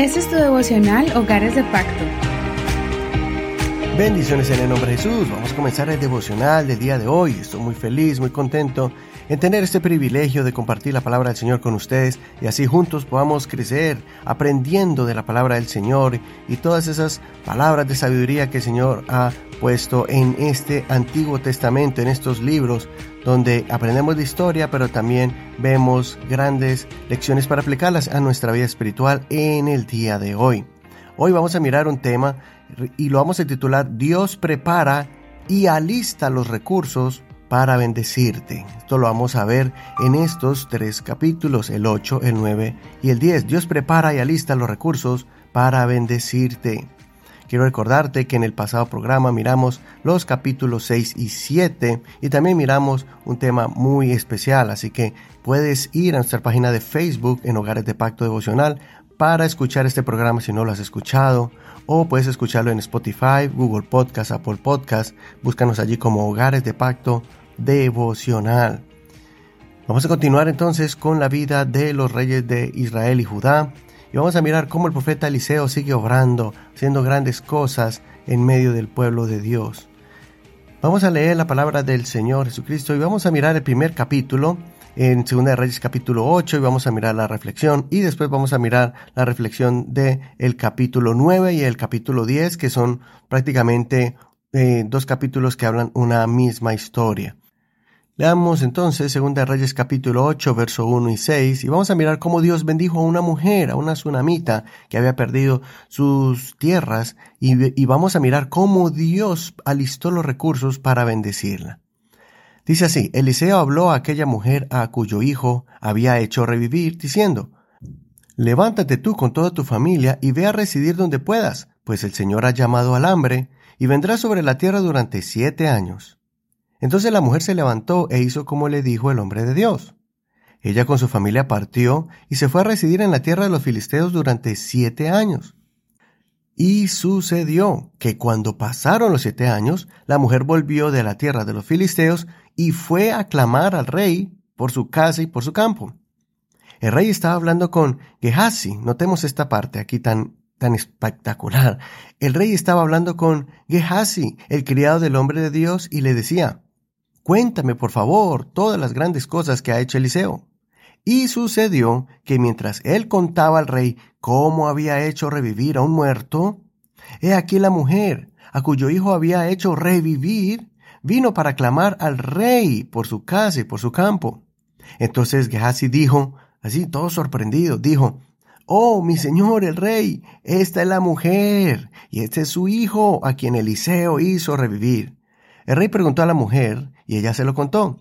Este es tu devocional Hogares de Pacto. Bendiciones en el nombre de Jesús. Vamos a comenzar el devocional del día de hoy. Estoy muy feliz, muy contento en tener este privilegio de compartir la palabra del Señor con ustedes y así juntos podamos crecer aprendiendo de la palabra del Señor y todas esas palabras de sabiduría que el Señor ha puesto en este Antiguo Testamento, en estos libros donde aprendemos de historia, pero también vemos grandes lecciones para aplicarlas a nuestra vida espiritual en el día de hoy. Hoy vamos a mirar un tema y lo vamos a titular Dios prepara y alista los recursos para bendecirte. Esto lo vamos a ver en estos tres capítulos, el 8, el 9 y el 10. Dios prepara y alista los recursos para bendecirte. Quiero recordarte que en el pasado programa miramos los capítulos 6 y 7 y también miramos un tema muy especial, así que puedes ir a nuestra página de Facebook en Hogares de Pacto Devocional para escuchar este programa si no lo has escuchado o puedes escucharlo en Spotify, Google Podcast, Apple Podcast, búscanos allí como Hogares de Pacto Devocional. Vamos a continuar entonces con la vida de los reyes de Israel y Judá y vamos a mirar cómo el profeta Eliseo sigue obrando, haciendo grandes cosas en medio del pueblo de Dios. Vamos a leer la palabra del Señor Jesucristo y vamos a mirar el primer capítulo en 2 de Reyes capítulo 8 y vamos a mirar la reflexión y después vamos a mirar la reflexión de el capítulo 9 y el capítulo 10 que son prácticamente eh, dos capítulos que hablan una misma historia. Leamos entonces 2 Reyes capítulo 8, verso 1 y 6, y vamos a mirar cómo Dios bendijo a una mujer, a una tsunamita que había perdido sus tierras, y, y vamos a mirar cómo Dios alistó los recursos para bendecirla. Dice así, Eliseo habló a aquella mujer a cuyo hijo había hecho revivir, diciendo, Levántate tú con toda tu familia y ve a residir donde puedas, pues el Señor ha llamado al hambre, y vendrá sobre la tierra durante siete años. Entonces la mujer se levantó e hizo como le dijo el hombre de Dios. Ella con su familia partió y se fue a residir en la tierra de los filisteos durante siete años. Y sucedió que cuando pasaron los siete años, la mujer volvió de la tierra de los filisteos y fue a clamar al rey por su casa y por su campo. El rey estaba hablando con Gehazi, notemos esta parte aquí tan, tan espectacular. El rey estaba hablando con Gehazi, el criado del hombre de Dios, y le decía, Cuéntame, por favor, todas las grandes cosas que ha hecho Eliseo. Y sucedió que mientras él contaba al rey cómo había hecho revivir a un muerto, he aquí la mujer, a cuyo hijo había hecho revivir, vino para clamar al rey por su casa y por su campo. Entonces Gehazi dijo, así todo sorprendido, dijo, Oh, mi señor el rey, esta es la mujer, y este es su hijo, a quien Eliseo hizo revivir. El rey preguntó a la mujer, y ella se lo contó.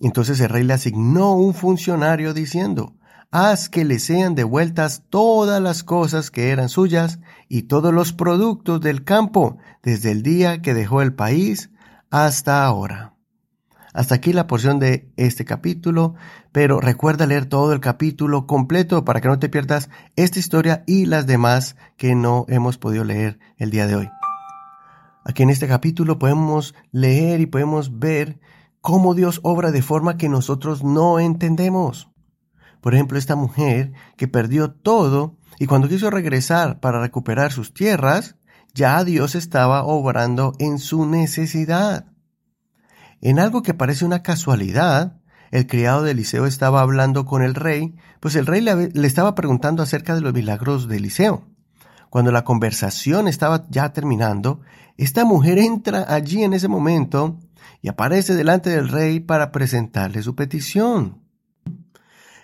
Entonces el rey le asignó un funcionario diciendo, haz que le sean devueltas todas las cosas que eran suyas y todos los productos del campo desde el día que dejó el país hasta ahora. Hasta aquí la porción de este capítulo, pero recuerda leer todo el capítulo completo para que no te pierdas esta historia y las demás que no hemos podido leer el día de hoy. Aquí en este capítulo podemos leer y podemos ver cómo Dios obra de forma que nosotros no entendemos. Por ejemplo, esta mujer que perdió todo y cuando quiso regresar para recuperar sus tierras, ya Dios estaba obrando en su necesidad. En algo que parece una casualidad, el criado de Eliseo estaba hablando con el rey, pues el rey le, le estaba preguntando acerca de los milagros de Eliseo. Cuando la conversación estaba ya terminando, esta mujer entra allí en ese momento y aparece delante del rey para presentarle su petición.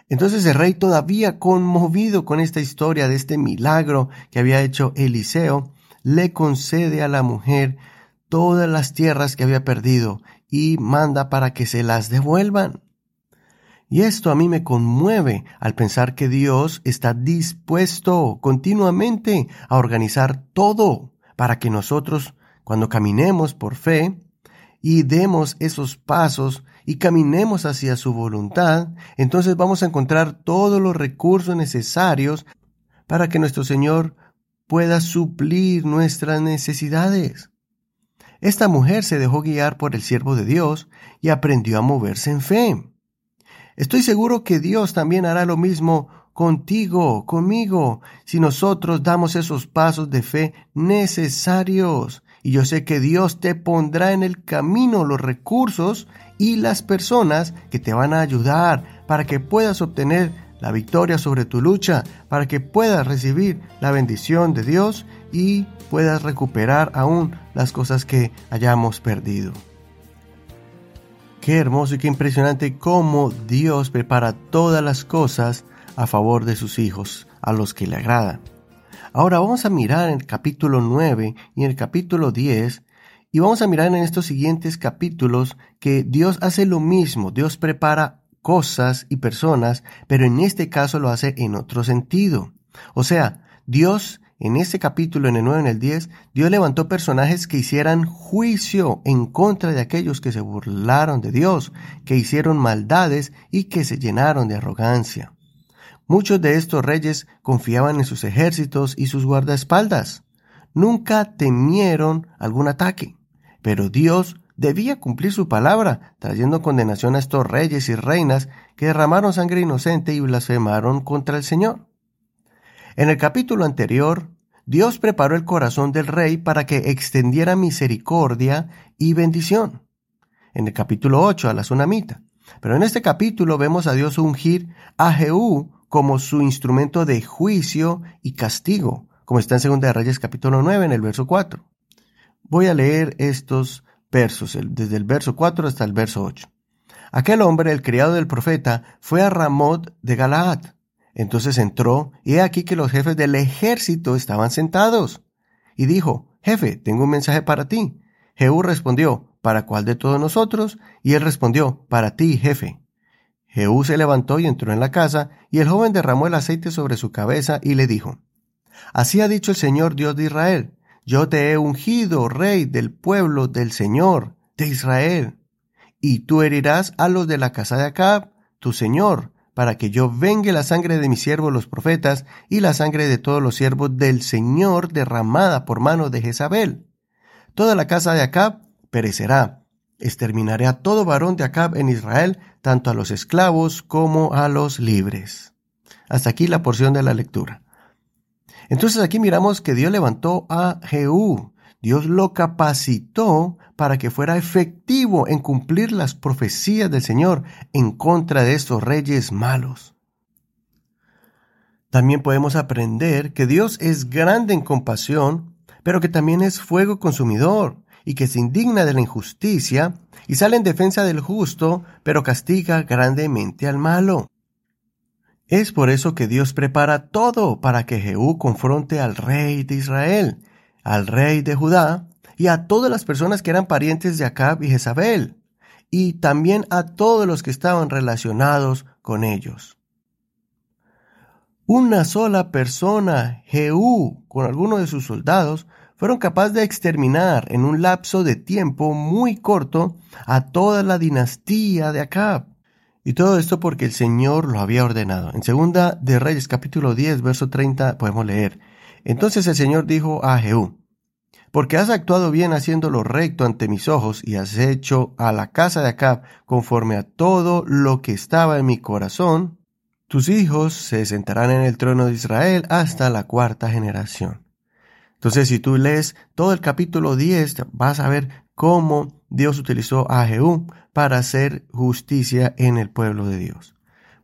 Entonces el rey, todavía conmovido con esta historia de este milagro que había hecho Eliseo, le concede a la mujer todas las tierras que había perdido y manda para que se las devuelvan. Y esto a mí me conmueve al pensar que Dios está dispuesto continuamente a organizar todo para que nosotros, cuando caminemos por fe y demos esos pasos y caminemos hacia su voluntad, entonces vamos a encontrar todos los recursos necesarios para que nuestro Señor pueda suplir nuestras necesidades. Esta mujer se dejó guiar por el siervo de Dios y aprendió a moverse en fe. Estoy seguro que Dios también hará lo mismo contigo, conmigo, si nosotros damos esos pasos de fe necesarios. Y yo sé que Dios te pondrá en el camino los recursos y las personas que te van a ayudar para que puedas obtener la victoria sobre tu lucha, para que puedas recibir la bendición de Dios y puedas recuperar aún las cosas que hayamos perdido. Qué hermoso y qué impresionante cómo Dios prepara todas las cosas a favor de sus hijos, a los que le agrada. Ahora vamos a mirar en el capítulo 9 y en el capítulo 10 y vamos a mirar en estos siguientes capítulos que Dios hace lo mismo, Dios prepara cosas y personas, pero en este caso lo hace en otro sentido. O sea, Dios en este capítulo, en el 9 y en el 10, Dios levantó personajes que hicieran juicio en contra de aquellos que se burlaron de Dios, que hicieron maldades y que se llenaron de arrogancia. Muchos de estos reyes confiaban en sus ejércitos y sus guardaespaldas. Nunca temieron algún ataque, pero Dios debía cumplir su palabra, trayendo condenación a estos reyes y reinas que derramaron sangre inocente y blasfemaron contra el Señor. En el capítulo anterior, Dios preparó el corazón del rey para que extendiera misericordia y bendición. En el capítulo 8 a la tsunamita. Pero en este capítulo vemos a Dios ungir a Jehú como su instrumento de juicio y castigo, como está en 2 de Reyes capítulo 9 en el verso 4. Voy a leer estos desde el verso 4 hasta el verso 8. Aquel hombre, el criado del profeta, fue a Ramot de Galaad entonces entró, y he aquí que los jefes del ejército estaban sentados. Y dijo, Jefe, tengo un mensaje para ti. Jehú respondió, ¿para cuál de todos nosotros? Y él respondió, para ti, jefe. Jehú se levantó y entró en la casa, y el joven derramó el aceite sobre su cabeza y le dijo, Así ha dicho el Señor Dios de Israel, yo te he ungido rey del pueblo del Señor, de Israel, y tú herirás a los de la casa de Acab, tu Señor, para que yo vengue la sangre de mis siervos los profetas y la sangre de todos los siervos del Señor derramada por mano de Jezabel. Toda la casa de Acab perecerá. Exterminaré a todo varón de Acab en Israel, tanto a los esclavos como a los libres. Hasta aquí la porción de la lectura. Entonces aquí miramos que Dios levantó a Jehú, Dios lo capacitó para que fuera efectivo en cumplir las profecías del Señor en contra de estos reyes malos. También podemos aprender que Dios es grande en compasión, pero que también es fuego consumidor y que se indigna de la injusticia y sale en defensa del justo, pero castiga grandemente al malo. Es por eso que Dios prepara todo para que Jehú confronte al rey de Israel al rey de Judá y a todas las personas que eran parientes de Acab y Jezabel, y también a todos los que estaban relacionados con ellos. Una sola persona, Jehú, con algunos de sus soldados, fueron capaces de exterminar en un lapso de tiempo muy corto a toda la dinastía de Acab. Y todo esto porque el Señor lo había ordenado. En segunda de Reyes capítulo 10, verso 30 podemos leer, entonces el Señor dijo a Jehú, porque has actuado bien haciendo lo recto ante mis ojos y has hecho a la casa de Acab conforme a todo lo que estaba en mi corazón, tus hijos se sentarán en el trono de Israel hasta la cuarta generación. Entonces, si tú lees todo el capítulo 10, vas a ver cómo Dios utilizó a Jehú para hacer justicia en el pueblo de Dios.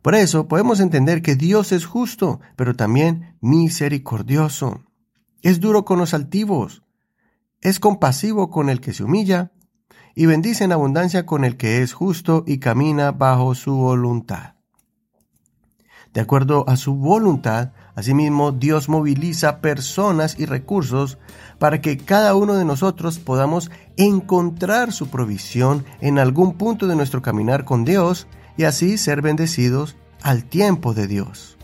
Por eso podemos entender que Dios es justo, pero también misericordioso. Es duro con los altivos, es compasivo con el que se humilla, y bendice en abundancia con el que es justo y camina bajo su voluntad. De acuerdo a su voluntad, asimismo Dios moviliza personas y recursos para que cada uno de nosotros podamos encontrar su provisión en algún punto de nuestro caminar con Dios y así ser bendecidos al tiempo de Dios.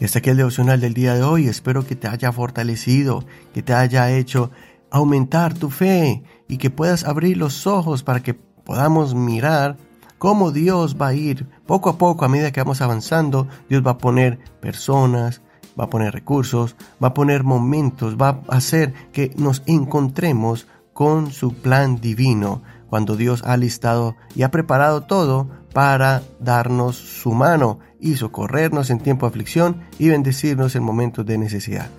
Y hasta aquí el devocional del día de hoy. Espero que te haya fortalecido, que te haya hecho aumentar tu fe y que puedas abrir los ojos para que podamos mirar cómo Dios va a ir poco a poco a medida que vamos avanzando. Dios va a poner personas, va a poner recursos, va a poner momentos, va a hacer que nos encontremos con su plan divino cuando Dios ha listado y ha preparado todo para darnos su mano y socorrernos en tiempo de aflicción y bendecirnos en momentos de necesidad.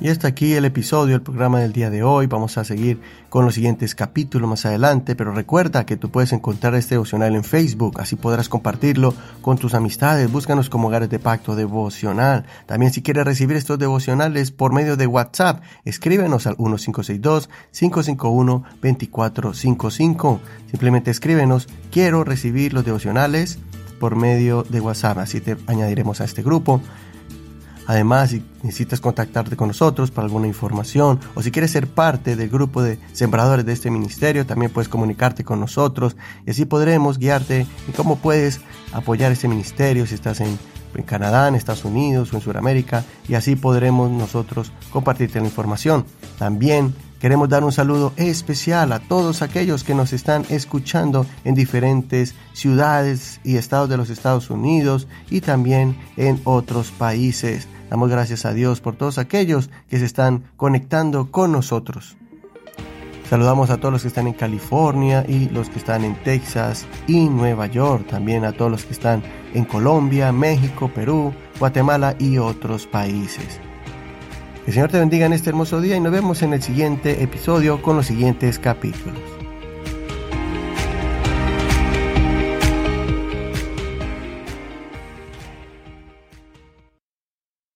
Y hasta aquí el episodio, el programa del día de hoy. Vamos a seguir con los siguientes capítulos más adelante, pero recuerda que tú puedes encontrar este devocional en Facebook, así podrás compartirlo con tus amistades. Búscanos como Hogares de Pacto Devocional. También si quieres recibir estos devocionales por medio de WhatsApp, escríbenos al 1562-551-2455. Simplemente escríbenos, quiero recibir los devocionales por medio de WhatsApp, así te añadiremos a este grupo. Además, si necesitas contactarte con nosotros para alguna información o si quieres ser parte del grupo de sembradores de este ministerio, también puedes comunicarte con nosotros y así podremos guiarte en cómo puedes apoyar este ministerio si estás en, Canadá, en Estados Unidos o en Sudamérica y así podremos nosotros compartirte la información. También Queremos dar un saludo especial a todos aquellos que nos están escuchando en diferentes ciudades y estados de los Estados Unidos y también en otros países. Damos gracias a Dios por todos aquellos que se están conectando con nosotros. Saludamos a todos los que están en California y los que están en Texas y Nueva York. También a todos los que están en Colombia, México, Perú, Guatemala y otros países. Que el Señor te bendiga en este hermoso día y nos vemos en el siguiente episodio con los siguientes capítulos.